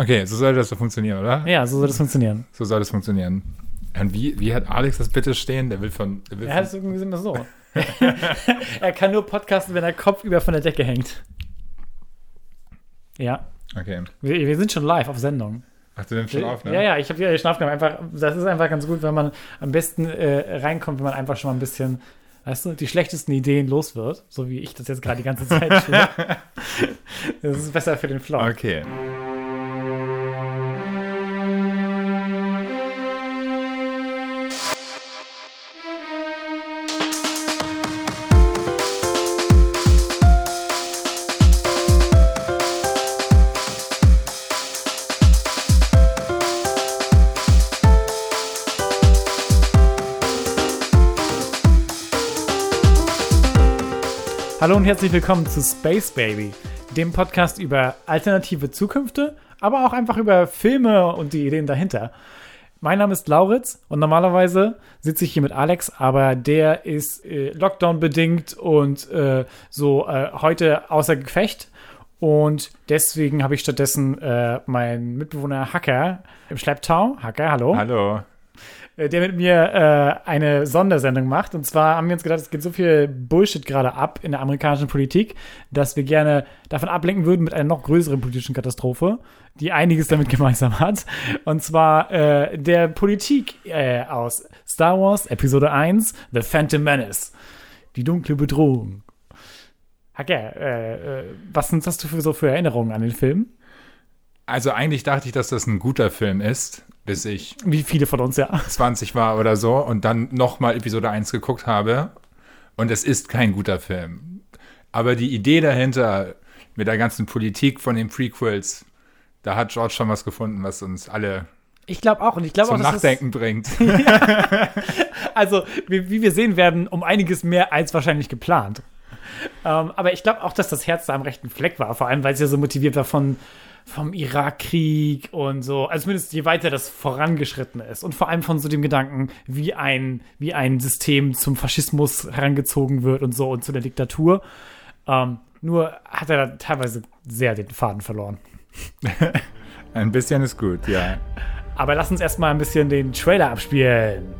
Okay, so soll das so funktionieren, oder? Ja, so soll das funktionieren. So soll das funktionieren. Und wie, wie hat Alex das bitte stehen? Der will von. Der will Er hat es irgendwie immer so. er kann nur podcasten, wenn er Kopf über von der Decke hängt. Ja, okay. wir, wir sind schon live auf Sendung. Ach, du nimmst schon auf, ne? Ja, ja, ich habe hier schon aufgenommen. Einfach, das ist einfach ganz gut, wenn man am besten äh, reinkommt, wenn man einfach schon mal ein bisschen, weißt du, die schlechtesten Ideen los wird, so wie ich das jetzt gerade die ganze Zeit tue. das ist besser für den Vlog. Okay. Hallo und herzlich willkommen zu Space Baby, dem Podcast über alternative Zukünfte, aber auch einfach über Filme und die Ideen dahinter. Mein Name ist Lauritz und normalerweise sitze ich hier mit Alex, aber der ist äh, Lockdown-bedingt und äh, so äh, heute außer Gefecht. Und deswegen habe ich stattdessen äh, meinen Mitbewohner Hacker im Schlepptau. Hacker, hallo Hallo. Äh, der mit mir äh, eine Sondersendung macht. Und zwar haben wir uns gedacht, es geht so viel Bullshit gerade ab in der amerikanischen Politik, dass wir gerne davon ablenken würden mit einer noch größeren politischen Katastrophe, die einiges damit gemeinsam hat. Und zwar äh, der Politik äh, aus Star Wars Episode 1, The Phantom Menace. Die dunkle Bedrohung. Hacker, äh, äh, was sind das für so für Erinnerungen an den Film? Also eigentlich dachte ich, dass das ein guter Film ist, bis ich Wie viele von uns ja. 20 war oder so und dann nochmal Episode 1 geguckt habe. Und es ist kein guter Film. Aber die Idee dahinter, mit der ganzen Politik von den Prequels, da hat George schon was gefunden, was uns alle Ich glaube auch. Und ich glaube auch, zum dass Nachdenken bringt. Also, wie, wie wir sehen werden, um einiges mehr als wahrscheinlich geplant. Ähm, aber ich glaube auch, dass das Herz da am rechten Fleck war, vor allem weil es ja so motiviert war von, vom Irakkrieg und so. Also zumindest je weiter das vorangeschritten ist. Und vor allem von so dem Gedanken, wie ein, wie ein System zum Faschismus herangezogen wird und so und zu der Diktatur. Ähm, nur hat er da teilweise sehr den Faden verloren. Ein bisschen ist gut, ja. Aber lass uns erstmal ein bisschen den Trailer abspielen.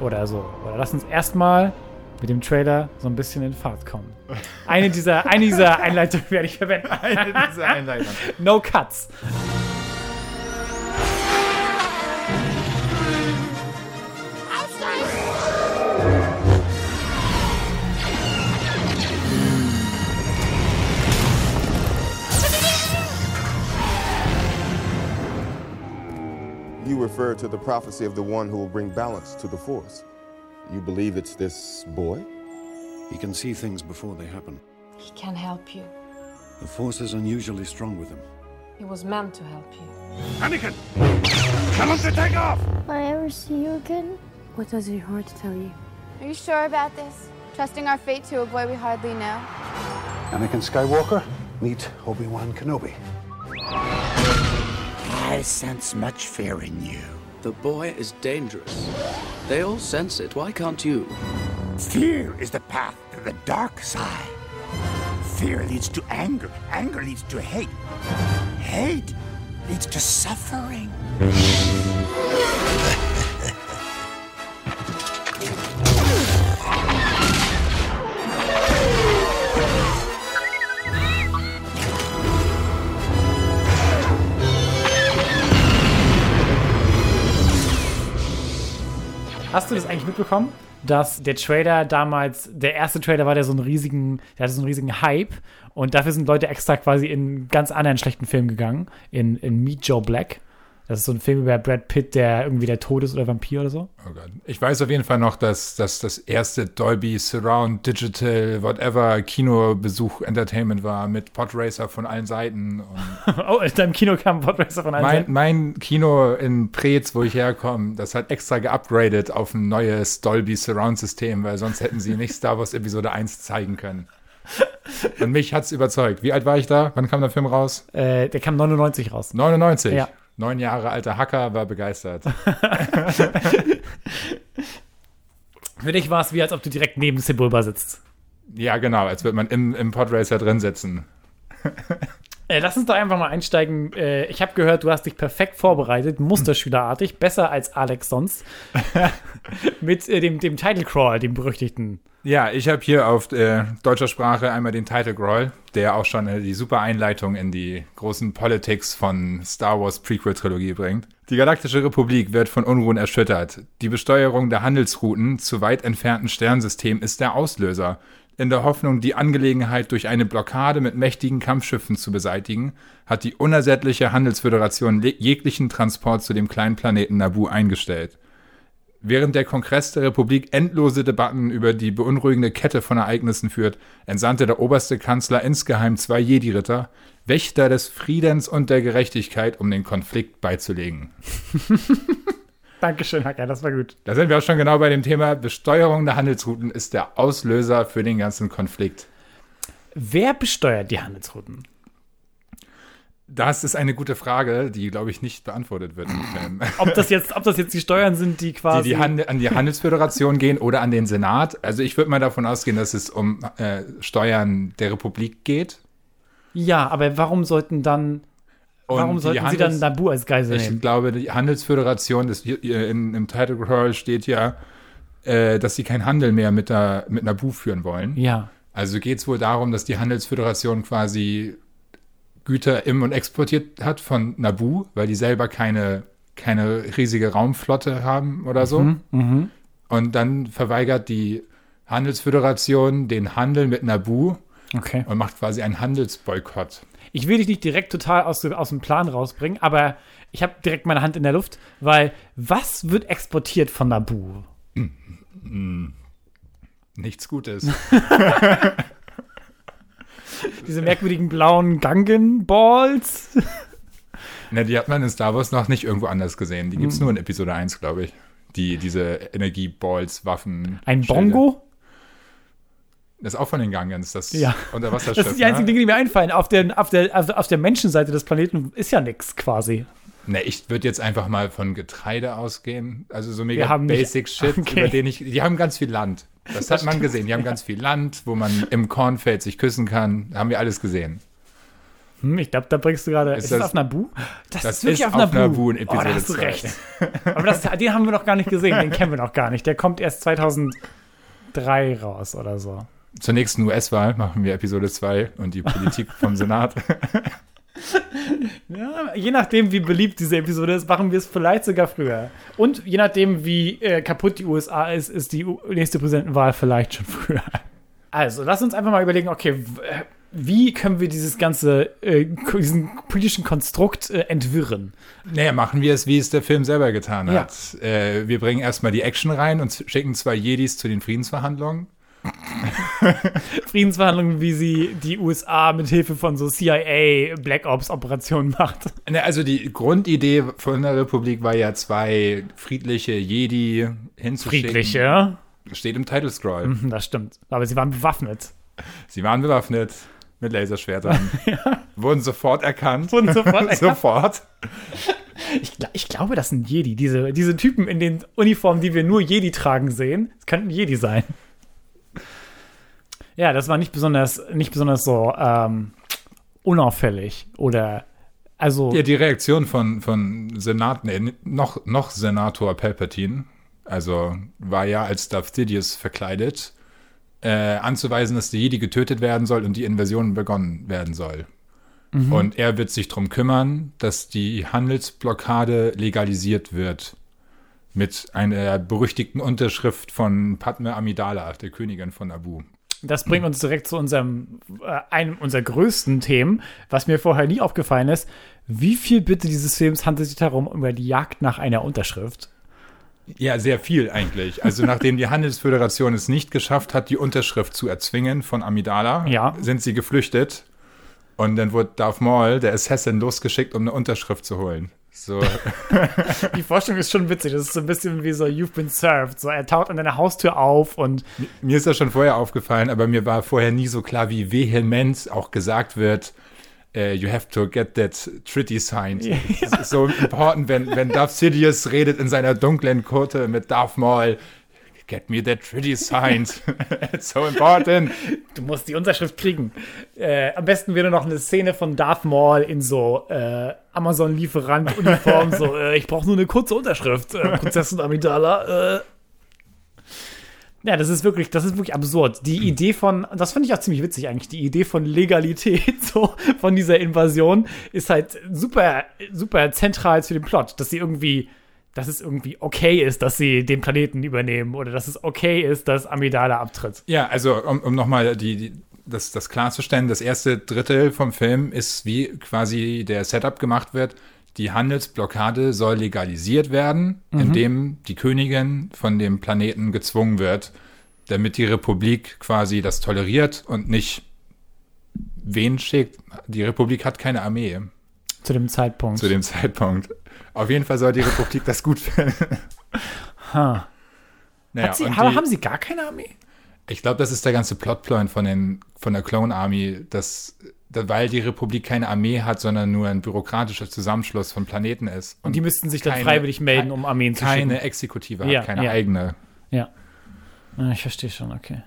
Oder so. Oder lass uns erstmal mit dem Trailer so ein bisschen in Fahrt kommen. Eine dieser, eine dieser Einleitungen werde ich verwenden. Eine dieser Einleitungen. No cuts. You refer to the prophecy of the one who will bring balance to the force. You believe it's this boy? He can see things before they happen. He can help you. The Force is unusually strong with him. He was meant to help you. Anakin! Tell him to take off! Will I ever see you again? What does your heart tell you? Are you sure about this? Trusting our fate to a boy we hardly know? Anakin Skywalker, meet Obi-Wan Kenobi. I sense much fear in you. The boy is dangerous. They all sense it. Why can't you? Fear is the path to the dark side. Fear leads to anger. Anger leads to hate. Hate leads to suffering. Hast du das eigentlich mitbekommen, dass der Trailer damals, der erste Trailer war, der so einen riesigen, der hatte so einen riesigen Hype und dafür sind Leute extra quasi in einen ganz anderen schlechten Film gegangen, in, in Meet Joe Black. Das ist so ein Film über Brad Pitt, der irgendwie der Tod ist oder Vampir oder so. Oh Gott. Ich weiß auf jeden Fall noch, dass, dass das erste Dolby Surround Digital Whatever Kinobesuch Entertainment war mit Podracer von allen Seiten. Oh, in deinem Kino kam Podcaster von allen mein, Seiten. mein Kino in Preetz, wo ich herkomme, das hat extra geupgradet auf ein neues Dolby Surround System, weil sonst hätten sie nicht Star Wars Episode 1 zeigen können. Und mich hat's überzeugt. Wie alt war ich da? Wann kam der Film raus? Äh, der kam 99 raus. 99. Ja. Neun Jahre alter Hacker war begeistert. Für dich war es wie, als ob du direkt neben Sebulba sitzt. Ja, genau, als würde man im, im Podracer drin sitzen. Äh, lass uns doch einfach mal einsteigen. Äh, ich habe gehört, du hast dich perfekt vorbereitet, musterschülerartig, besser als Alex sonst. Mit äh, dem, dem Title Crawl, dem berüchtigten. Ja, ich habe hier auf äh, deutscher Sprache einmal den Title Crawl, der auch schon äh, die super Einleitung in die großen Politics von Star Wars Prequel-Trilogie bringt. Die Galaktische Republik wird von Unruhen erschüttert. Die Besteuerung der Handelsrouten zu weit entfernten Sternsystemen ist der Auslöser. In der Hoffnung, die Angelegenheit durch eine Blockade mit mächtigen Kampfschiffen zu beseitigen, hat die unersättliche Handelsföderation jeglichen Transport zu dem kleinen Planeten Naboo eingestellt. Während der Kongress der Republik endlose Debatten über die beunruhigende Kette von Ereignissen führt, entsandte der oberste Kanzler insgeheim zwei Jedi-Ritter, Wächter des Friedens und der Gerechtigkeit, um den Konflikt beizulegen. Dankeschön, Hacker, das war gut. Da sind wir auch schon genau bei dem Thema. Besteuerung der Handelsrouten ist der Auslöser für den ganzen Konflikt. Wer besteuert die Handelsrouten? Das ist eine gute Frage, die, glaube ich, nicht beantwortet wird im Film. Ob das jetzt, ob das jetzt die Steuern sind, die quasi. Die, die an die Handelsföderation gehen oder an den Senat. Also ich würde mal davon ausgehen, dass es um äh, Steuern der Republik geht. Ja, aber warum sollten dann. Und warum sollten sie Handels- dann Nabu als Geisel Ich nehmen? glaube, die Handelsföderation, das, hier- hier in, im Title Crawl steht ja, äh, dass sie keinen Handel mehr mit, der, mit Nabu führen wollen. Ja. Also geht es wohl darum, dass die Handelsföderation quasi Güter im und exportiert hat von Nabu, weil die selber keine, keine riesige Raumflotte haben oder so. Mhm. Und dann verweigert die Handelsföderation den Handel mit Nabu Okay. und macht quasi einen Handelsboykott. Ich will dich nicht direkt total aus, aus dem Plan rausbringen, aber ich habe direkt meine Hand in der Luft, weil was wird exportiert von Nabu? Nichts Gutes. Diese merkwürdigen blauen Gangen-Balls? Ne, die hat man in Star Wars noch nicht irgendwo anders gesehen. Die gibt Hm. es nur in Episode 1, glaube ich. Die, diese Energieballs, Waffen. Ein. Bongo? Das ist auch von den Gangens, das Ja. Unterwasserschiff. Das sind die einzigen ne? Dinge, die mir einfallen. Auf der, auf der, also auf der Menschenseite des Planeten ist ja nichts quasi. Ne, ich würde jetzt einfach mal von Getreide ausgehen. Also so mega haben nicht- Basic Shit, Okay. über den ich. Die haben ganz viel Land. Das hat man gesehen. Die haben ganz viel Land, wo man im Kornfeld sich küssen kann. Haben wir alles gesehen. Hm, ich glaube, da bringst du gerade. Ist, Ist das, das- auf Nabu? Das, das ist wirklich ist auf, auf Nabu. Naboo in oh, Episode da hast du 2. recht. Aber das, den haben wir noch gar nicht gesehen. Den kennen wir noch gar nicht. Der kommt erst 2003 raus oder so. Zur nächsten US-Wahl machen wir Episode 2 und die Politik vom Senat. Ja, je nachdem, wie beliebt diese Episode ist, machen wir es vielleicht sogar früher. Und je nachdem, wie äh, kaputt die USA ist, ist die nächste Präsidentenwahl vielleicht schon früher. Also, lass uns einfach mal überlegen, okay, wie können wir dieses ganze, äh, diesen politischen Konstrukt äh, entwirren? Naja, machen wir es, wie es der Film selber getan Ja. hat. Äh, wir bringen erstmal die Action rein und schicken zwei Jedis zu den Friedensverhandlungen. Friedensverhandlungen, wie sie die USA mit Hilfe von so CIA Black Ops Operationen macht. Ne, also die Grundidee von der Republik war ja zwei friedliche Jedi hinzuschicken. Friedliche. Steht im Title Scroll. Mhm, Das stimmt. Aber sie waren bewaffnet. Sie waren bewaffnet mit Laserschwertern. Wurden sofort erkannt. Wurden sofort erkannt. sofort. Ich, ich glaube, das sind Jedi. Diese, diese Typen in den Uniformen, die wir nur Jedi tragen sehen, das könnten Jedi sein. Ja, das war nicht besonders, nicht besonders so ähm, unauffällig oder also Ja, die Reaktion von, von Senat, nee, noch, noch Senator Palpatine, also war ja als Darth Sidious verkleidet, äh, anzuweisen, dass die Jedi getötet werden soll und die Invasion begonnen werden soll. Und er wird sich darum kümmern, dass die Handelsblockade legalisiert wird. Mit einer berüchtigten Unterschrift von Padme Amidala, der Königin von Abu. Das bringt uns direkt zu unserem äh, einem unserer größten Themen, was mir vorher nie aufgefallen ist. Wie viel bitte dieses Films handelt sich darum über die Jagd nach einer Unterschrift? Ja, sehr viel eigentlich. Also nachdem die Handelsföderation es nicht geschafft hat, die Unterschrift zu erzwingen von Amidala, Ja. sind sie geflüchtet. Und dann wurde Darth Maul, der Assassin, losgeschickt, um eine Unterschrift zu holen. So, Die Vorstellung ist schon witzig. Das ist so ein bisschen wie so You've been served. So, er taucht an deiner Haustür auf und mir ist das schon vorher aufgefallen, aber mir war vorher nie so klar, wie vehement auch gesagt wird, äh, you have to get that treaty signed. Es ist so important, wenn, wenn Darth Sidious redet in seiner dunklen Kurte mit Darth Maul, get me that treaty signed. It's so important. Du musst die Unterschrift kriegen. Äh, am besten wäre noch eine Szene von Darth Maul in so äh, Amazon-Lieferant-Uniform. so, äh, ich brauche nur eine kurze Unterschrift. Äh, Prinzessin Amidala. Äh. Ja, das ist wirklich, das ist wirklich absurd. Die Idee von, das finde ich auch ziemlich witzig eigentlich, die Idee von Legalität, so, von dieser Invasion, ist halt super, super zentral zu dem Plot, dass sie irgendwie, dass es irgendwie okay ist, dass sie den Planeten übernehmen oder dass es okay ist, dass Amidala abtritt. Ja, also um, um nochmal die, die, das, das klarzustellen, das erste Drittel vom Film ist, wie quasi der Setup gemacht wird. Die Handelsblockade soll legalisiert werden, Mhm. indem die Königin von dem Planeten gezwungen wird, damit die Republik quasi das toleriert und nicht wen schickt. Die Republik hat keine Armee Zu dem Zeitpunkt. zu dem Zeitpunkt. Auf jeden Fall soll die Republik das gut finden. Ha. Naja, sie, und aber die- haben sie gar keine Armee? Ich glaube, das ist der ganze Plotpoint von, den, von der Clone Army, dass, da- weil die Republik keine Armee hat, sondern nur ein bürokratischer Zusammenschluss von Planeten ist. Und die müssten sich dann keine- freiwillig melden, um Armeen zu Keine schicken. Exekutive Ja, hat, keine ja. eigene. Ja. Ja, Ich verstehe schon, okay.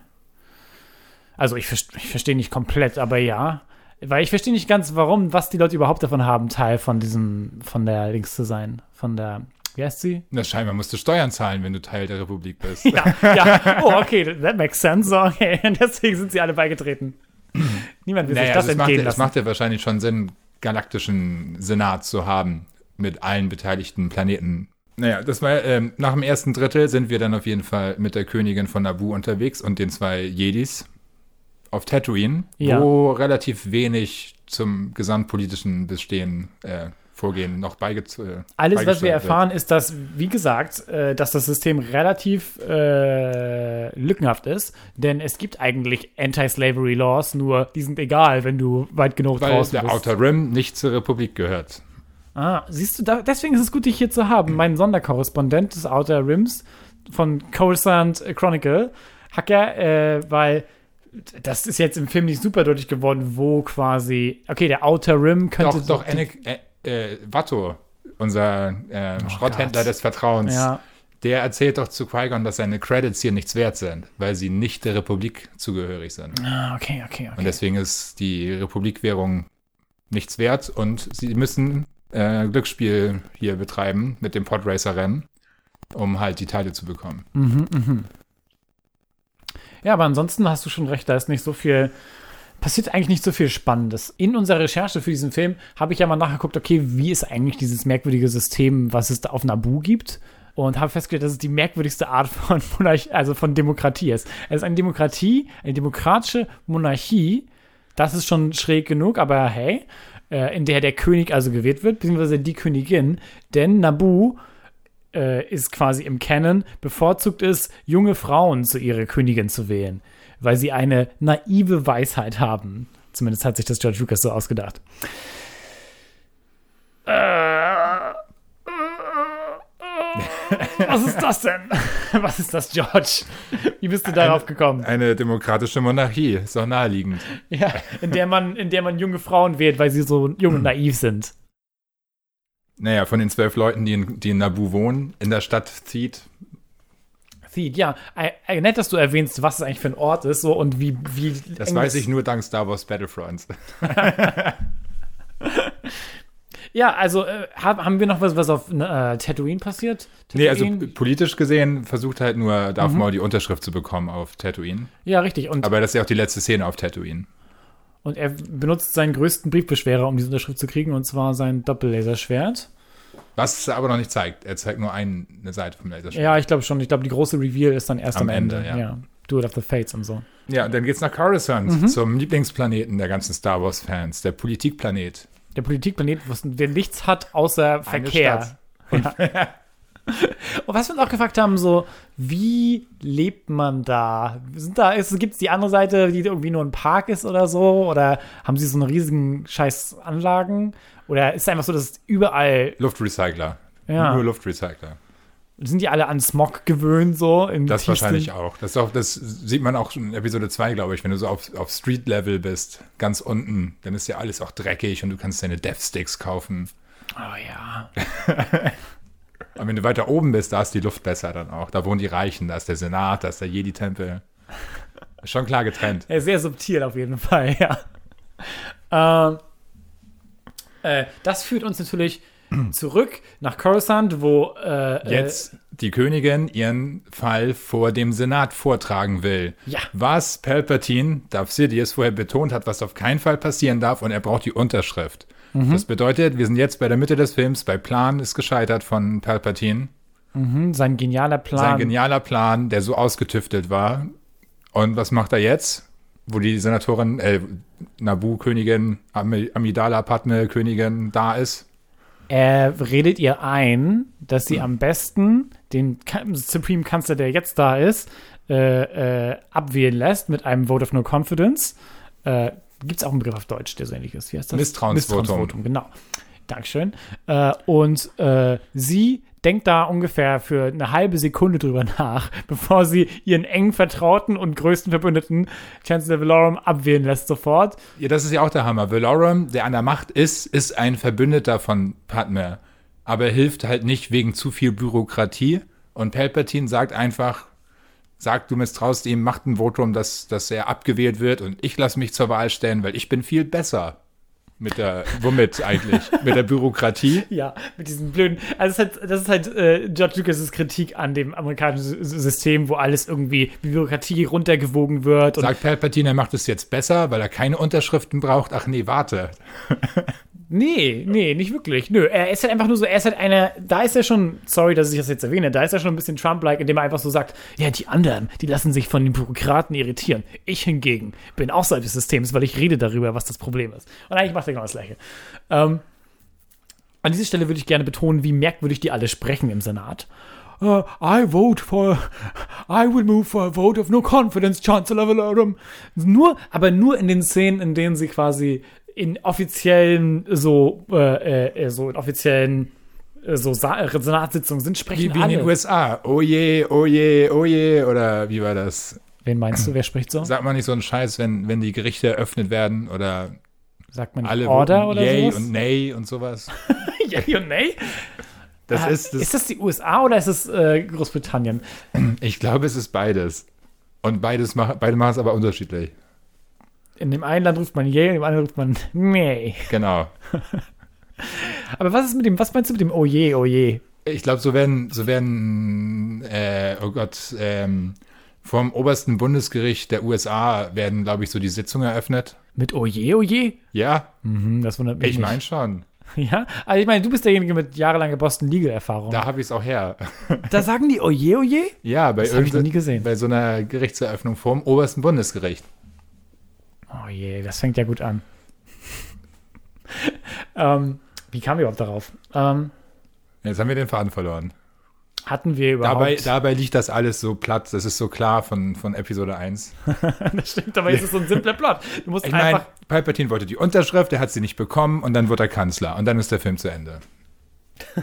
Also ich, ich verstehe nicht komplett, aber ja. Weil ich verstehe nicht ganz, warum, was die Leute überhaupt davon haben, Teil von diesem, von der Links zu sein. Von der, wie heißt sie? Na, scheinbar musst du Steuern zahlen, wenn du Teil der Republik bist. Ja, ja. Oh, okay, that makes sense. Okay, und deswegen sind sie alle beigetreten. Niemand will sich Naja, das also es, macht, entgehen ja- es lassen. macht ja wahrscheinlich schon Sinn, galaktischen Senat zu haben mit allen beteiligten Planeten. Naja, das war ähm, nach dem ersten Drittel sind wir dann auf jeden Fall mit der Königin von Naboo unterwegs und den zwei Jedis auf Tatooine, Ja. wo relativ wenig zum gesamtpolitischen Bestehen äh, Vorgehen noch beigezogen Alles, was wir erfahren, ist, dass, wie gesagt, äh, dass das System relativ äh, lückenhaft ist, denn es gibt eigentlich Anti-Slavery Laws, nur die sind egal, wenn du weit genug Weil draußen der bist. Outer Rim nicht zur Republik gehört. Ah, siehst du, da, deswegen ist es gut, dich hier zu haben. Mein Sonderkorrespondent des Outer Rims von Coruscant Chronicle, Hacker, äh, weil das ist jetzt im Film nicht super deutlich geworden, wo quasi, okay, der Outer Rim könnte Doch, doch, die- Anakin, äh, äh, Watto, unser äh, Schrotthändler Oh Gott. des Vertrauens, Ja. der erzählt doch zu Qui-Gon, dass seine Credits hier nichts wert sind, weil sie nicht der Republik zugehörig sind. Ah, okay, okay, okay. Und deswegen ist die Republikwährung nichts wert und sie müssen äh, Glücksspiel hier betreiben mit dem Podracer-Rennen, um halt die Teile zu bekommen. Mhm, mhm. Ja, aber ansonsten hast du schon recht, da ist nicht so viel, passiert eigentlich nicht so viel Spannendes. In unserer Recherche für diesen Film habe ich ja mal nachgeguckt, okay, wie ist eigentlich dieses merkwürdige System, was es da auf Naboo gibt? Und habe festgestellt, dass es die merkwürdigste Art von Monarchie, also von Demokratie ist. Es ist eine Demokratie, eine demokratische Monarchie. Das ist schon schräg genug, aber hey, äh, in der der König also gewählt wird, beziehungsweise die Königin. Denn Naboo äh, ist quasi im Canon, bevorzugt es, junge Frauen zu ihrer Königin zu wählen, weil sie eine naive Weisheit haben. Zumindest hat sich das George Lucas so ausgedacht. Äh, was ist das denn? Was ist das, George? Wie bist du darauf gekommen? Eine demokratische Monarchie, ist doch naheliegend. Ja, in der man, in der man junge Frauen wählt, weil sie so jung und naiv sind. Naja, von den zwölf Leuten, die in, die in Naboo wohnen, in der Stadt zieht, Theed, ja, nett, dass du erwähnst, was es eigentlich für ein Ort ist so und wie, wie das weiß ich nur dank Star Wars Battlefronts. Ja, also äh, hab, haben wir noch was, was auf äh, Tatooine passiert? Nee, also Tatooine? politisch gesehen versucht halt nur Darth Mhm. Maul die Unterschrift zu bekommen auf Tatooine. ja, richtig. Und, Aber das ist ja auch die letzte Szene auf Tatooine. Und er benutzt seinen größten Briefbeschwerer, um diese Unterschrift zu kriegen, und zwar sein Doppellaserschwert. Was es aber noch nicht zeigt. Er zeigt nur ein, eine Seite vom Laserschwert. Ja, ich glaube schon. Ich glaube, die große Reveal ist dann erst am, Am Ende. Ende, ja. Do it of the Fates und so. Ja, und dann geht's nach Coruscant, Mhm. zum Lieblingsplaneten der ganzen Star Wars-Fans, der Politikplanet. Der Politikplanet, der nichts hat außer Verkehr. Stadt. Ja. Und was wir uns auch gefragt haben, so, wie lebt man da? Sind da, gibt es die andere Seite, die irgendwie nur ein Park ist oder so? Oder haben sie so eine riesigen scheiß Anlagen? Oder ist es einfach so, dass es überall, Luftrecycler. Ja. Nur Luftrecycler. sind die alle an Smog gewöhnt, so? Im Das tiefsten- wahrscheinlich auch. Das, auch. das sieht man auch schon in Episode 2, glaube ich, wenn du so auf, auf Street-Level bist, ganz unten, dann ist ja alles auch dreckig und du kannst deine Death Sticks kaufen. Oh ja. Und Und wenn du weiter oben bist, da ist die Luft besser dann auch. Da wohnen die Reichen, da ist der Senat, da ist der Jedi-Tempel. Schon klar getrennt. Ja, sehr subtil auf jeden Fall, ja. Ähm, äh, das führt uns natürlich zurück nach Coruscant, wo äh, Jetzt die Königin ihren Fall vor dem Senat vortragen will. Ja. Was Palpatine, Darth Sidious, vorher betont hat, was auf keinen Fall passieren darf und er braucht die Unterschrift. Mhm. Das bedeutet, wir sind jetzt bei der Mitte des Films, bei Plan ist gescheitert von Palpatine. mhm, sein genialer Plan. Sein genialer Plan, der so ausgetüftelt war. Und was macht er jetzt? Wo die Senatorin, äh, Nabu-Königin, Am Amidala Padme-Königin da ist. Er redet ihr ein, dass sie am besten den Supreme Kanzler, der jetzt da ist, äh, äh, abwählen lässt mit einem Vote of No Confidence. Äh, Gibt es auch einen Begriff auf Deutsch, der so ähnlich ist? Wie heißt das? Misstrauensvotum. Misstrauensvotum, genau. Dankeschön. Äh, und äh, sie denkt da ungefähr für eine halbe Sekunde drüber nach, bevor sie ihren engen Vertrauten und größten Verbündeten, Chancellor Valorum, abwählen lässt sofort. Ja, das ist ja auch der Hammer. Valorum, der an der Macht ist, ist ein Verbündeter von Padme. Aber er hilft halt nicht wegen zu viel Bürokratie. Und Palpatine sagt einfach, sagt, du misstraust ihm, macht ein Votum, dass, dass er abgewählt wird und ich lasse mich zur Wahl stellen, weil ich bin viel besser. Mit der, womit eigentlich? Mit der Bürokratie? Ja, mit diesen blöden. Also das ist halt, das ist halt äh, George Lucas' Kritik an dem amerikanischen System, wo alles irgendwie Bürokratie runtergewogen wird. Sagt Palpatine, er macht es jetzt besser, weil er keine Unterschriften braucht? Ach nee, warte. nee, nee, nicht wirklich. Nö, er ist halt einfach nur so, er ist halt einer, da ist er schon, sorry, dass ich das jetzt erwähne, da ist er schon ein bisschen Trump-like, indem er einfach so sagt, ja, die anderen, die lassen sich von den Bürokraten irritieren. Ich hingegen bin außerhalb des Systems, weil ich rede darüber, was das Problem ist. Und eigentlich macht er genau das Gleiche. Ähm, an dieser Stelle würde ich gerne betonen, wie merkwürdig die alle sprechen im Senat. Uh, I vote for, I will move for a vote of no confidence, Chancellor Valorum. Nur, aber nur in den Szenen, in denen sie quasi in offiziellen, so, äh, äh, so in offiziellen, äh, so Sa äh, Senatssitzungen sind, sprechen Wie, wie in alle. den USA. Oh je, oh je, oh je. Oder wie war das? Wen meinst du, wer spricht so? Sagt man nicht so einen Scheiß, wenn, wenn die Gerichte eröffnet werden oder Sagt man nicht alle Order oder Yay sowas? und Nay und sowas? Yay und Nay? Das Ah, ist, das, ist das die USA oder ist es äh, Großbritannien? ich glaube, es ist beides. Und beides mach, beide machen es aber unterschiedlich. In dem einen Land ruft man Yay, in dem anderen ruft man Nay. Genau. Aber was ist mit dem, was meinst du mit dem Oh je, oh je? Ich glaube, so werden, so werden, äh, oh Gott, ähm, vom obersten Bundesgericht der USA werden, glaube ich, so die Sitzungen eröffnet. Mit Oh je, oh je? Ja, Mhm, das wundert mich ich meine schon. Ja, also ich meine, du bist derjenige mit jahrelanger Boston Legal Erfahrung. Da habe ich es auch her. Da sagen die Oje, oje? Ja, bei, Das ich noch nie gesehen. bei so einer Gerichtseröffnung vom obersten Bundesgericht. Oh je, das fängt ja gut an. ähm, wie kamen wir überhaupt darauf? Ähm, Jetzt haben wir den Faden verloren. hatten wir überhaupt. Dabei, dabei liegt das alles so platt. Das ist so klar von, von Episode 1. das stimmt, aber es ist so ein simpler Plot. Du musst Ich meine, einfach. Palpatine wollte die Unterschrift, er hat sie nicht bekommen und dann wird er Kanzler. Und dann ist der Film zu Ende.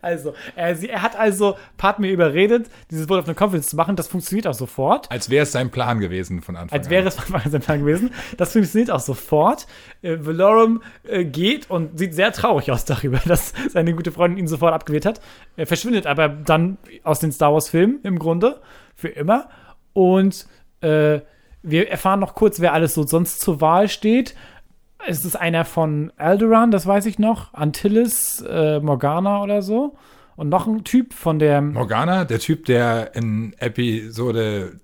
Also, er, sie, er hat also Padme überredet, dieses Wort auf eine Confidence zu machen. Das funktioniert auch sofort. Als wäre es sein Plan gewesen von Anfang Als wäre an. es von Anfang an sein Plan gewesen. Das funktioniert auch sofort. Äh, Valorum äh, geht und sieht sehr traurig aus darüber, dass seine gute Freundin ihn sofort abgewählt hat. Er verschwindet aber dann aus den Star Wars-Filmen im Grunde. Für immer. Und äh, wir erfahren noch kurz, wer alles so sonst zur Wahl steht. Es ist einer von Alderaan, das weiß ich noch. Antilles, äh, Morgana oder so. Und noch ein Typ von der. Morgana, der Typ, der in Episode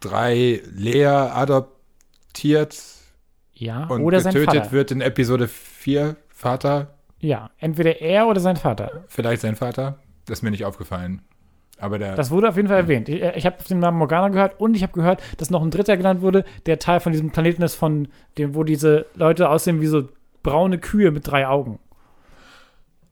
3 Lea adoptiert Ja, und oder sein getötet wird in Episode 4, Vater, Ja, entweder er oder sein Vater. vielleicht sein Vater. Das ist mir nicht aufgefallen. Aber der. Das wurde auf jeden Fall erwähnt. Ich, ich habe den Namen Morgana gehört und ich habe gehört, dass noch ein dritter genannt wurde, der Teil von diesem Planeten ist, von dem, wo diese Leute aussehen wie so braune Kühe mit drei Augen.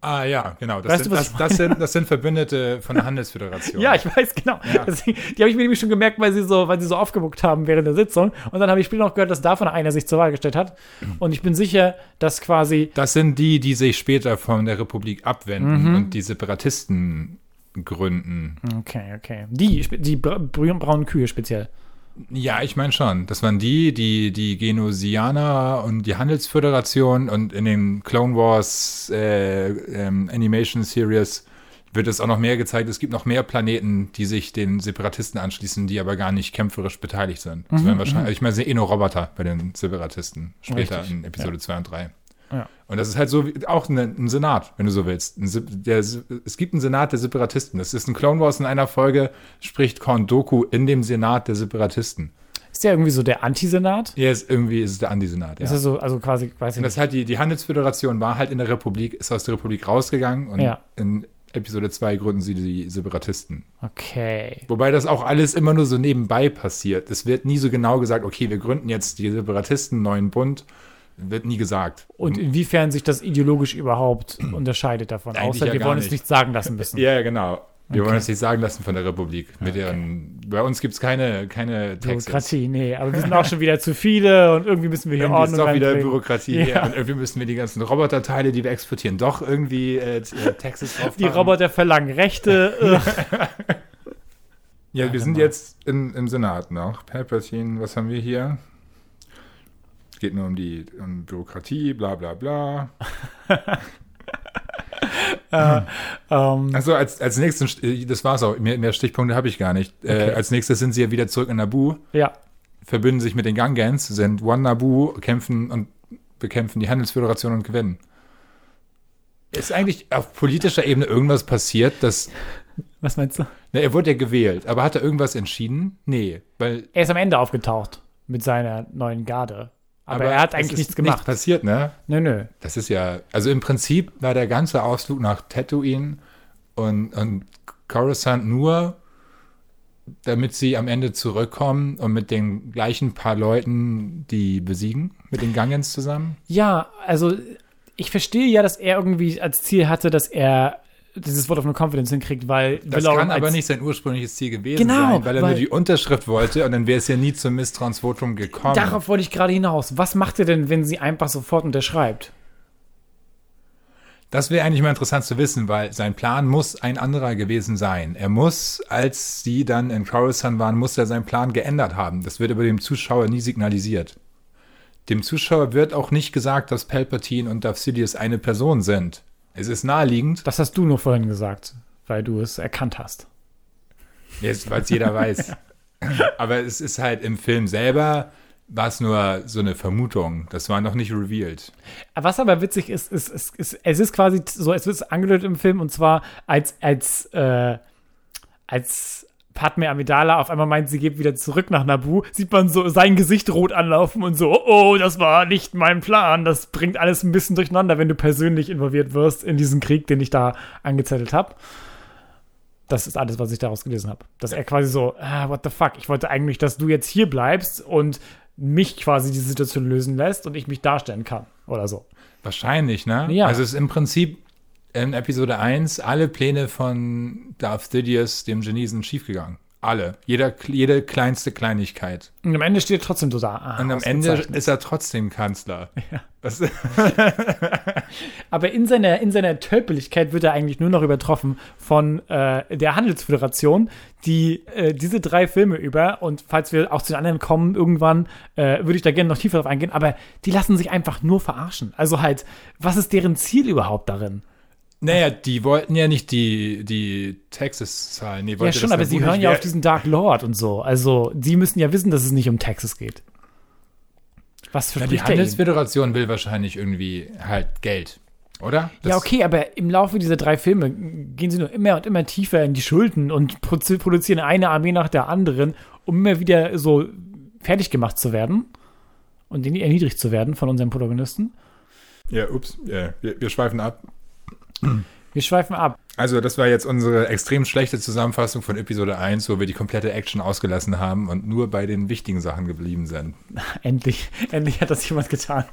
ah, ja, genau. Das, Weißt sind, du, das, das, sind, das sind Verbündete von der Handelsföderation. Ja, ich weiß genau. Deswegen, die habe ich mir nämlich schon gemerkt, weil sie so, weil sie so aufgemuckt haben während der Sitzung. Und dann habe ich später noch gehört, dass davon einer sich zur Wahl gestellt hat. Und ich bin sicher, dass quasi Das sind die, die sich später von der Republik abwenden Mhm. und die Separatisten gründen. Okay, okay. Die, die bra bra- braunen Kühe speziell. Ja, ich meine schon. Das waren die, die, die Genosianer und die Handelsföderation und in den Clone Wars äh, ähm, Animation Series wird es auch noch mehr gezeigt, es gibt noch mehr Planeten, die sich den Separatisten anschließen, die aber gar nicht kämpferisch beteiligt sind. Das Mhm, werden wahrscheinlich, ich meine, es sind eh nur Roboter bei den Separatisten, später Richtig, in Episode ja. 2 und 3. Ja. Und das ist halt so wie, auch eine, ein Senat, wenn du so willst. Ein, der, es gibt einen Senat der Separatisten. Das ist in Clone Wars in einer Folge, spricht Count Doku in dem Senat der Separatisten. Ist der irgendwie so der Antisenat? Ja, ist, irgendwie ist es der Antisenat, ja. Ist das so, also quasi, weiß ich Und das nicht. halt die, die Handelsföderation war halt in der Republik, ist aus der Republik rausgegangen und Ja. in Episode 2 gründen sie die Separatisten. Okay. Wobei das auch alles immer nur so nebenbei passiert. Es wird nie so genau gesagt, okay, wir gründen jetzt die Separatisten, einen neuen Bund. Wird nie gesagt. Und inwiefern sich das ideologisch überhaupt unterscheidet davon? Eigentlich Außer wir wollen es nicht. nicht sagen lassen müssen. Ja, genau. Wir Okay. wollen es nicht sagen lassen von der Republik. Mit ihren, bei uns gibt es keine, keine Texte. Bürokratie, nee, aber wir sind auch schon wieder zu viele und irgendwie müssen wir hier Irgendwie ist Ordnung doch wieder. Bürokratie Ja. hier und irgendwie müssen wir die ganzen Roboterteile, die wir exportieren, doch irgendwie äh, äh, Texas drauf Die. Roboter verlangen Rechte. Ja, Ja, wir sind genau. jetzt in, im Senat noch. Palpatine, was haben wir hier? Es geht nur um die um Bürokratie, bla bla bla. äh, ähm, Also als, als nächstes, das war's auch, mehr, mehr Stichpunkte habe ich gar nicht. Okay. Äh, als nächstes sind sie ja wieder zurück in Naboo, ja, verbünden sich mit den Gangans, sind One Naboo, kämpfen und bekämpfen die Handelsföderation und gewinnen. Ist eigentlich auf politischer Ebene irgendwas passiert, dass, was meinst du? na, er wurde ja gewählt, aber hat er irgendwas entschieden? Nee, weil Er ist am Ende aufgetaucht mit seiner neuen Garde. Aber, er hat eigentlich ist nichts gemacht. passiert, ne? Nö, nö. Das ist ja, also im Prinzip war der ganze Ausflug nach Tatooine und, und Coruscant nur, damit sie am Ende zurückkommen und mit den gleichen paar Leuten die besiegen, mit den Gangans zusammen. Ja, also ich verstehe ja, dass er irgendwie als Ziel hatte, dass er dieses Wort of No Confidence hinkriegt, weil Das Valorum kann aber nicht sein ursprüngliches Ziel gewesen Genau, sein, weil er weil- nur die Unterschrift wollte und dann wäre es ja nie zum Misstrauensvotum gekommen. Darauf wollte ich gerade hinaus. Was macht er denn, wenn sie einfach sofort unterschreibt? Das wäre eigentlich mal interessant zu wissen, weil sein Plan muss ein anderer gewesen sein. Er muss, als sie dann in Coruscant waren, muss er seinen Plan geändert haben. Das wird aber dem Zuschauer nie signalisiert. Dem Zuschauer wird auch nicht gesagt, dass Palpatine und Darth Sidious eine Person sind. Es ist naheliegend, Das hast du nur vorhin gesagt, weil du es erkannt hast. weil es jeder weiß. Aber es ist halt im Film selber, war es nur so eine Vermutung. Das war noch nicht revealed. Was aber witzig ist, ist, ist, ist es ist quasi so, es wird angedeutet im Film und zwar als, als, äh, als Padme Amidala auf einmal meint, sie geht wieder zurück nach Naboo, sieht man so sein Gesicht rot anlaufen und so, oh, oh, das war nicht mein Plan. Das bringt alles ein bisschen durcheinander, wenn du persönlich involviert wirst in diesen Krieg, den ich da angezettelt habe. Das ist alles, was ich daraus gelesen habe. Dass er quasi so, ah, what the fuck, ich wollte eigentlich, dass du jetzt hier bleibst und mich quasi die Situation lösen lässt und ich mich darstellen kann oder so. Wahrscheinlich, ne? Ja. Also es ist im Prinzip in Episode 1 alle Pläne von Darth Sidious, dem Genie, sind schiefgegangen. Alle. Jeder, jede kleinste Kleinigkeit. Und am Ende steht er trotzdem so da. Ah, Und am Ende ist er trotzdem Kanzler. Das, Aber in seiner, in seiner Tölpeligkeit wird er eigentlich nur noch übertroffen von äh, der Handelsföderation, die äh, diese drei Filme über, und falls wir auch zu den anderen kommen, irgendwann äh, würde ich da gerne noch tiefer drauf eingehen, aber die lassen sich einfach nur verarschen. Also halt, was ist deren Ziel überhaupt darin? Naja, die wollten ja nicht die, die Texas-Zahlen. Nee, Ja, schon, das aber sie hören ja auf diesen Dark Lord und so. Also, sie müssen ja wissen, dass es nicht um Texas geht. Was Ja, die verspricht er ihnen? Handelsföderation will wahrscheinlich irgendwie halt Geld, oder? Ja, Das- okay, aber im Laufe dieser drei Filme gehen sie nur immer und immer tiefer in die Schulden und produ- produzieren eine Armee nach der anderen, um immer wieder so fertig gemacht zu werden und erniedrigt zu werden von unserem Protagonisten. Ja, ups, ja, wir, wir schweifen ab. Wir schweifen ab. Also, das war jetzt unsere extrem schlechte Zusammenfassung von Episode 1, wo wir die komplette Action ausgelassen haben und nur bei den wichtigen Sachen geblieben sind. Endlich, endlich hat das jemand getan.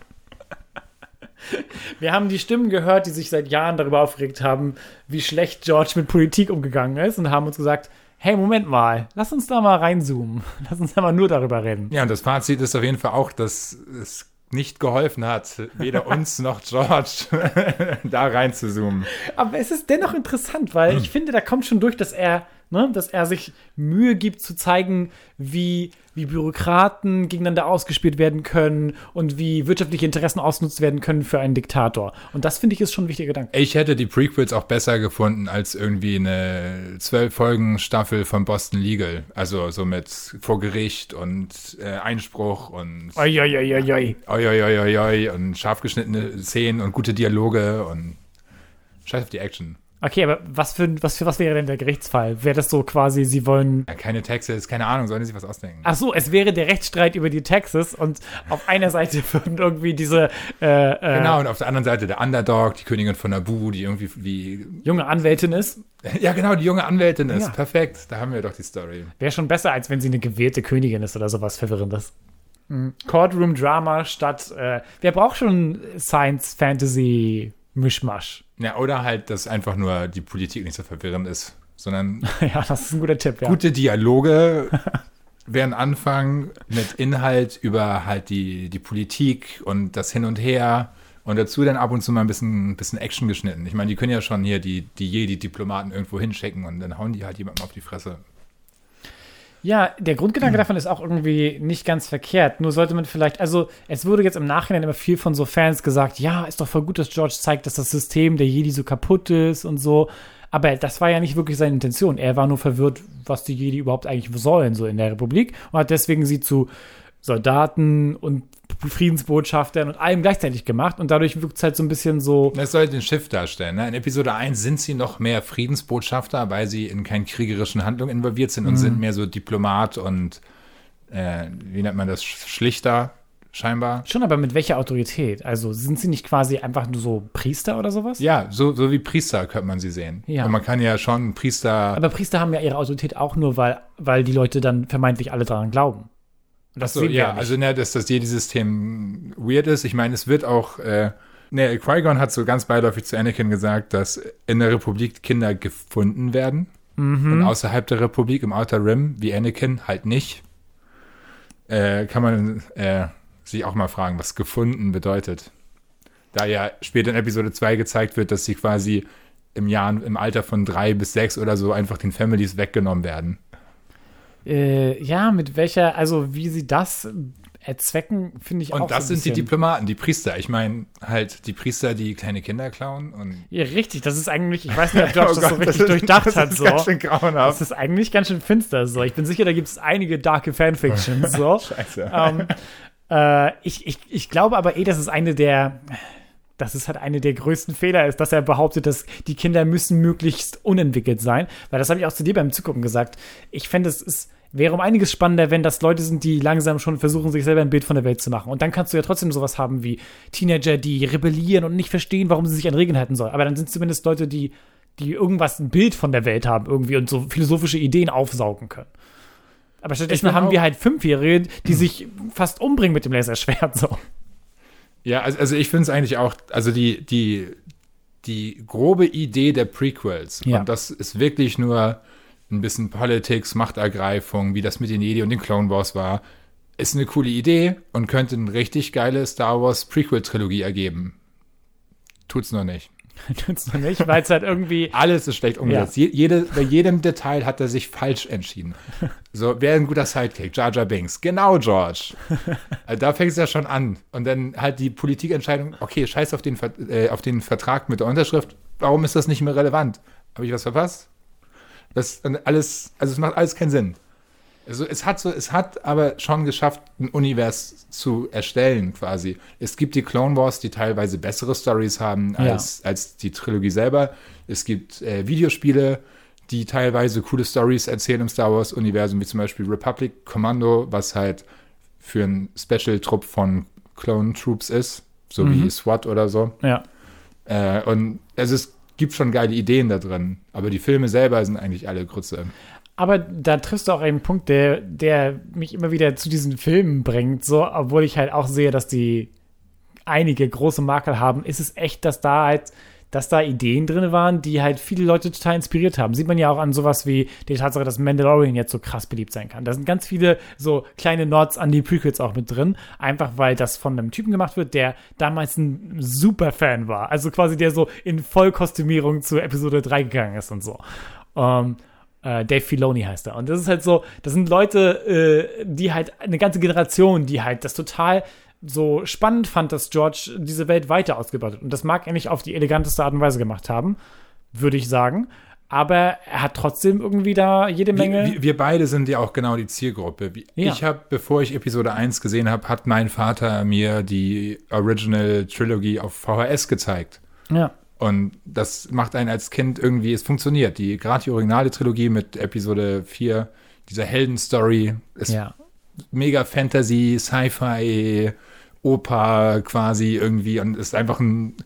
Wir haben die Stimmen gehört, die sich seit Jahren darüber aufgeregt haben, wie schlecht George mit Politik umgegangen ist und haben uns gesagt, hey, Moment mal, lass uns da mal reinzoomen. Lass uns da mal nur darüber reden. Ja, und das Fazit ist auf jeden Fall auch, dass es nicht geholfen hat, weder uns noch George da reinzuzoomen. Aber es ist dennoch interessant, weil ich finde, da kommt schon durch, dass er Ne? Dass er sich Mühe gibt zu zeigen, wie, wie Bürokraten gegeneinander ausgespielt werden können und wie wirtschaftliche Interessen ausgenutzt werden können für einen Diktator. Und das finde ich ist schon ein wichtiger Gedanke. Ich hätte die Prequels auch besser gefunden als irgendwie eine zwölf Folgen Staffel von Boston Legal. Also so mit vor Gericht und äh, Einspruch und Oi, oi, oi, oi, oi. oi, oi, oi, und scharf geschnittene Szenen und gute Dialoge und scheiß auf die Action. Okay, aber was für, was für was wäre denn der Gerichtsfall? Wäre das so quasi, sie wollen. Ja, keine Texte, keine Ahnung, sollen die sich was ausdenken? Ach so, es wäre der Rechtsstreit über die Texas und auf einer Seite würden irgendwie diese. Äh, äh, Genau, und auf der anderen Seite der Underdog, die Königin von Nabu, die irgendwie wie. junge Anwältin ist. Ja, genau, die junge Anwältin ist. Ja. Perfekt, da haben wir doch die Story. Wäre schon besser, als wenn sie eine gewählte Königin ist oder sowas Verwirrendes. Mhm. Courtroom Drama statt. Äh, wer braucht schon Science Fantasy Mischmasch? Ja, oder halt, dass einfach nur die Politik nicht so verwirrend ist, sondern ja, das ist ein guter Tipp, ja. gute Dialoge werden anfangen mit Inhalt über halt die, die Politik und das Hin und Her und dazu dann ab und zu mal ein bisschen, bisschen Action geschnitten. Ich meine, die können ja schon hier die, die Jedi-Diplomaten irgendwo hinschicken und dann hauen die halt jemandem auf die Fresse. Ja, der Grundgedanke davon ist auch irgendwie nicht ganz verkehrt. Nur sollte man vielleicht, also es wurde jetzt im Nachhinein immer viel von so Fans gesagt, ja, ist doch voll gut, dass George zeigt, dass das System der Jedi so kaputt ist und so. Aber das war ja nicht wirklich seine Intention. Er war nur verwirrt, was die Jedi überhaupt eigentlich sollen, so in der Republik. Und hat deswegen sie zu Soldaten und Friedensbotschaftern und allem gleichzeitig gemacht. Und dadurch wirkt es halt so ein bisschen so. Das soll den Schiff darstellen. Ne? In Episode 1 sind sie noch mehr Friedensbotschafter, weil sie in keinen kriegerischen Handlungen involviert sind und Mhm. sind mehr so Diplomat und äh, wie nennt man das? Schlichter scheinbar. Schon aber mit welcher Autorität? Also sind sie nicht quasi einfach nur so Priester oder sowas? Ja, so, so wie Priester könnte man sie sehen. Ja. Und man kann ja schon Priester. Aber Priester haben ja ihre Autorität auch nur, weil, weil die Leute dann vermeintlich alle daran glauben. Und das so, sehen wir ja, nicht. also ne, dass das Jedi-System weird ist. Ich meine, es wird auch, äh, ne, Qui-Gon hat so ganz beiläufig zu Anakin gesagt, dass in der Republik Kinder gefunden werden. Mhm. Und außerhalb der Republik, im Outer Rim, wie Anakin, halt nicht. Äh, kann man äh, sich auch mal fragen, was gefunden bedeutet. Da ja später in Episode 2 gezeigt wird, dass sie quasi im Jahr, im Alter von drei bis sechs oder so einfach den Families weggenommen werden. Äh, ja, mit welcher, also wie sie das erzwecken, finde ich auch Und das so sind die bisschen- Diplomaten, die Priester. Ich meine, halt die Priester, die kleine Kinder klauen und. Ja, richtig, das ist eigentlich, ich weiß nicht, ob George Oh das so Gott, richtig das ist- durchdacht das hat. ist So. ganz schön grauenhaft. Das ist eigentlich ganz schön finster. So. Ich bin sicher, da gibt es einige darke Fanfictions. So. Scheiße. Ähm, äh, ich, ich, ich glaube aber eh, dass es eine der, dass es halt eine der größten Fehler ist, dass er behauptet, dass die Kinder müssen möglichst unentwickelt sein. Weil das habe ich auch zu dir beim Zugucken gesagt. Ich fände, es ist, wäre um einiges spannender, wenn das Leute sind, die langsam schon versuchen, sich selber ein Bild von der Welt zu machen. Und dann kannst du ja trotzdem sowas haben wie Teenager, die rebellieren und nicht verstehen, warum sie sich an Regeln halten sollen. Aber dann sind es zumindest Leute, die, die irgendwas, ein Bild von der Welt haben irgendwie und so philosophische Ideen aufsaugen können. Aber stattdessen haben wir halt Fünfjährige, die sich fast umbringen mit dem Laserschwert. So. Ja, also, also ich finde es eigentlich auch, also die, die, die grobe Idee der Prequels, Ja. und das ist wirklich nur ein bisschen Politics, Machtergreifung, wie das mit den Jedi und den Clone Wars war, ist eine coole Idee und könnte eine richtig geile Star Wars Prequel-Trilogie ergeben. Tut's noch nicht. Tut's noch nicht, weil es halt irgendwie. Alles ist schlecht umgesetzt. Je, jede, bei jedem Detail hat er sich falsch entschieden. So, wer ein guter Sidekick? Jar Jar Binks. Genau, George. Also da fängt es ja schon an. Und dann halt die Politikentscheidung, okay, scheiß auf den, äh, auf den Vertrag mit der Unterschrift. Warum ist das nicht mehr relevant? Habe ich was verpasst? Das alles, also es macht alles keinen Sinn. Also es hat so, es hat aber schon geschafft, ein Univers zu erstellen, quasi. Es gibt die Clone Wars, die teilweise bessere Stories haben Ja. als, als die Trilogie selber. Es gibt äh, Videospiele, die teilweise coole Stories erzählen im Star Wars-Universum, wie zum Beispiel Republic Commando, was halt für einen Special-Trupp von Clone Troops ist, so Mhm. wie SWAT oder so. Ja. Äh, und also es gibt schon geile Ideen da drin, aber die Filme selber sind eigentlich alle Grütze. Aber da triffst du auch einen Punkt, der, der mich immer wieder zu diesen Filmen bringt, so, obwohl ich halt auch sehe, dass die einige große Makel haben, ist es echt, dass da halt, dass da Ideen drin waren, die halt viele Leute total inspiriert haben. Sieht man ja auch an sowas wie die Tatsache, dass Mandalorian jetzt so krass beliebt sein kann. Da sind ganz viele so kleine Nods an die Prequels auch mit drin, einfach weil das von einem Typen gemacht wird, der damals ein super Fan war. Also quasi der so in Vollkostümierung zu Episode 3 gegangen ist und so. Ähm, Äh, Dave Filoni heißt er. Und das ist halt so, das sind Leute, äh, die halt eine ganze Generation, die halt das total so spannend fand, dass George diese Welt weiter ausgebaut hat. Und das mag er nicht auf die eleganteste Art und Weise gemacht haben, würde ich sagen. Aber er hat trotzdem irgendwie da jede Menge. Wir, wir beide sind ja auch genau die Zielgruppe. Ja. Ich habe, bevor ich Episode 1 gesehen habe, hat mein Vater mir die Original Trilogy auf VHS gezeigt. ja. Und das macht einen als Kind irgendwie, es funktioniert. Die, gerade die originale Trilogie mit Episode 4, dieser Heldenstory, ist ja. mega Fantasy, Sci-Fi, Oper quasi irgendwie und ist einfach ein,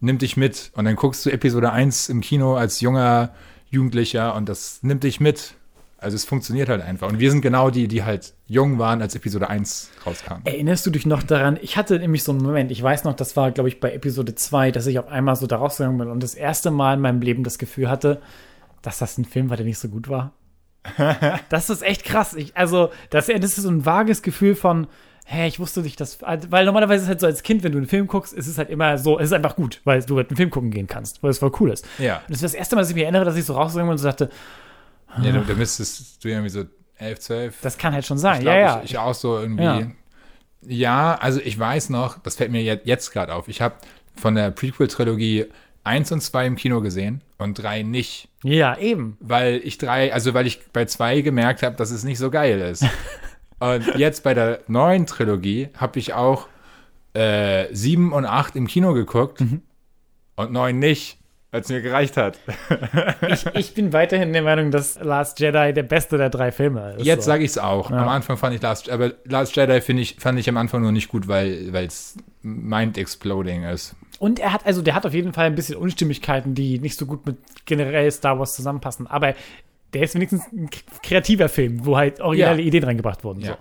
nimmt dich mit. Und dann guckst du Episode 1 im Kino als junger Jugendlicher und das nimmt dich mit. Also es funktioniert halt einfach. Und wir sind genau die, die halt jung waren, als Episode 1 rauskam. Erinnerst du dich noch daran? Ich hatte nämlich so einen Moment, ich weiß noch, das war, glaube ich, bei Episode 2, dass ich auf einmal so da rausgegangen bin und das erste Mal in meinem Leben das Gefühl hatte, dass das ein Film war, der nicht so gut war. das ist echt krass. Ich, also, das, das ist so ein vages Gefühl von, hä, ich wusste nicht, dass. Weil normalerweise ist es halt so als Kind, wenn du einen Film guckst, ist es halt immer so, es ist einfach gut, weil du halt einen Film gucken gehen kannst, weil es voll cool ist. Ja. Und das war das erste Mal, dass ich mich erinnere, dass ich so rausgegangen bin und so dachte, Ja, du, du müsstest du irgendwie so 11, 12. das kann halt schon sein. Ich glaub, ja, ja. Ich, ich auch so irgendwie. Ja. Ja. also ich weiß noch, das fällt mir jetzt, jetzt gerade auf. Ich habe von der Prequel-Trilogie 1 und 2 im Kino gesehen und 3 nicht. ja, eben. Weil ich drei, also weil ich bei 2 gemerkt habe, dass es nicht so geil ist. und jetzt bei der neuen Trilogie habe ich auch äh, 7 und 8 im Kino geguckt Mhm. und 9 nicht, als mir gereicht hat. Ich, ich bin weiterhin der Meinung, dass Last Jedi der beste der drei Filme ist. Jetzt so. sage ich es auch. Am Anfang fand ich Last, aber Last Jedi ich, fand ich am Anfang nur nicht gut, weil es mind-exploding ist. Und er hat, also der hat auf jeden Fall ein bisschen Unstimmigkeiten, die nicht so gut mit generell Star Wars zusammenpassen. Aber der ist wenigstens ein kreativer Film, wo halt originelle Ja. Ideen reingebracht wurden. So. Ja.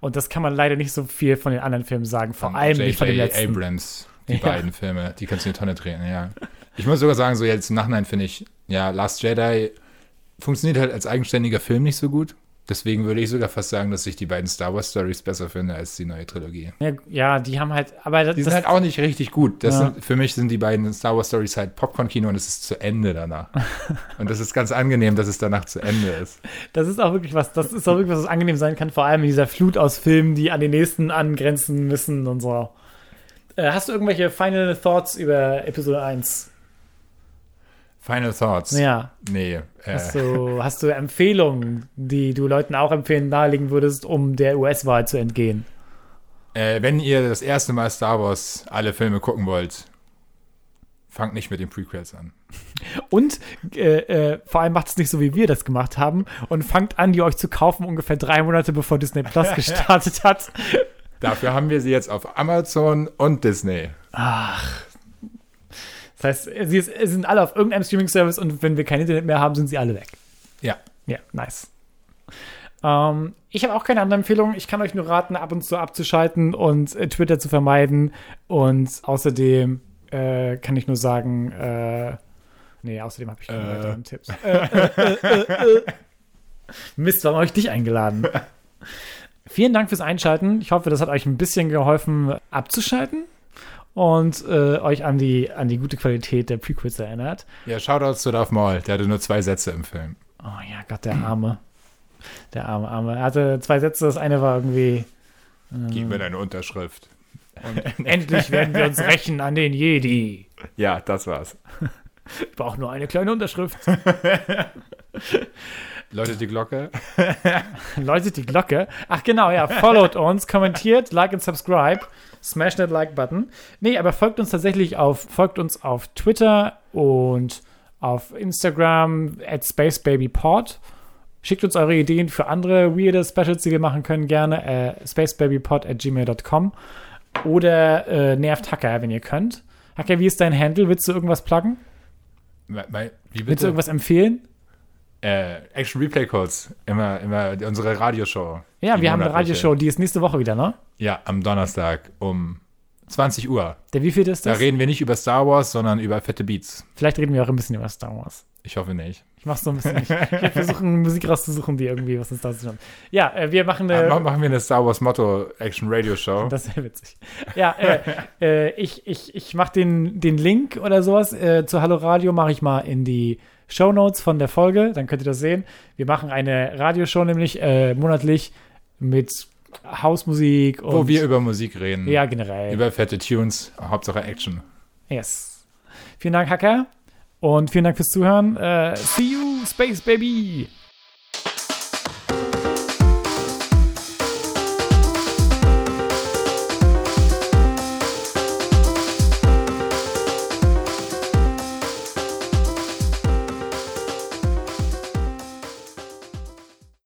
Und das kann man leider nicht so viel von den anderen Filmen sagen, vor allem nicht von dem J.J. letzten. Abrams, die Ja. beiden Filme, die kannst du in die Tonne drehen, ja. Ich muss sogar sagen, so jetzt im Nachhinein finde ich, ja, Last Jedi funktioniert halt als eigenständiger Film nicht so gut. Deswegen würde ich sogar fast sagen, dass ich die beiden Star Wars Stories besser finde als die neue Trilogie. Ja, ja, die haben halt, aber das, Die sind halt auch nicht richtig gut. Ja. sind, für mich sind die beiden Star Wars Stories halt Popcorn-Kino und es ist zu Ende danach. und das ist ganz angenehm, dass es danach zu Ende ist. das ist auch wirklich was, das ist auch wirklich was, was angenehm sein kann, vor allem in dieser Flut aus Filmen, die an den nächsten angrenzen müssen und so. Äh, hast du irgendwelche Final Thoughts über Episode 1? Final Thoughts. Ja. Nee. Äh, Hast du, hast du Empfehlungen, die du Leuten auch empfehlen, nahelegen würdest, um der US-Wahl zu entgehen? äh, wenn ihr das erste Mal Star Wars alle Filme gucken wollt, fangt nicht mit den Prequels an. Und äh, äh, vor allem macht es nicht so, wie wir das gemacht haben und fangt an, die euch zu kaufen, ungefähr drei Monate bevor Disney Plus gestartet hat. Dafür haben wir sie jetzt auf Amazon und Disney. Das heißt, sie ist- sie sind alle auf irgendeinem Streaming-Service und wenn wir kein Internet mehr haben, sind sie alle weg. Ja. Ja, nice. Ähm, ich habe auch keine andere Empfehlung. Ich kann euch nur raten, ab und zu abzuschalten und äh, Twitter zu vermeiden. Und außerdem äh, kann ich nur sagen, äh, nee, außerdem habe ich keine Äh. weiteren Tipps. Äh, äh. Mist, warum habe ich dich eingeladen? Vielen Dank fürs Einschalten. Ich hoffe, das hat euch ein bisschen geholfen, abzuschalten und äh, euch an die, an die gute Qualität der Prequels erinnert. Ja, Shoutouts zu Darth Maul. Der hatte nur zwei Sätze im Film. Oh ja, Gott, der Arme. Der arme, arme. Er hatte zwei Sätze. Das eine war irgendwie, Gib mir deine Unterschrift. endlich werden wir uns rächen an den Jedi. Ja, das war's. Ich brauche nur eine kleine Unterschrift. Leute, die Glocke. Läutet die Glocke. Ach genau, ja, followt uns, kommentiert, like und subscribe. Smash that Like-Button. Nee, aber folgt uns tatsächlich auf, folgt uns auf Twitter und auf Instagram at SpaceBabyPod. Schickt uns eure Ideen für andere weirde Specials, die wir machen können, gerne. Äh, spacebabypod at gmail.com oder äh, nervt Hacker, wenn ihr könnt. Hacker, wie ist dein Handle? Willst du irgendwas pluggen? Wie Willst du bitte? irgendwas empfehlen? Äh, Action Replay Codes. Immer, immer unsere Radioshow. Ja, wir haben eine. Radioshow, die ist nächste Woche wieder, ne? Ja, am Donnerstag um 20 Uhr. Der wievielte ist Da das? reden wir nicht über Star Wars, sondern über fette Beats. Vielleicht reden wir auch ein bisschen über Star Wars. Ich hoffe nicht. Ich mach's so ein bisschen. Ich, ich werde versuchen, Musik rauszusuchen, die irgendwie was ist da schon. Ja, äh, wir machen eine. Äh, machen wir eine Star Wars Motto Action Radio Show. Das wäre witzig. Ja, äh, äh, ich, ich, ich mache den, den Link oder sowas äh, zu Hallo Radio, mache ich mal in die Show Notes von der Folge, dann könnt ihr das sehen. Wir machen eine Radioshow nämlich äh, monatlich mit Hausmusik und Wo wir über Musik reden. ja generell. Über fette Tunes, Hauptsache Action. yes. Vielen Dank, Hacker. Und vielen Dank fürs Zuhören. Äh, see you, Space Baby.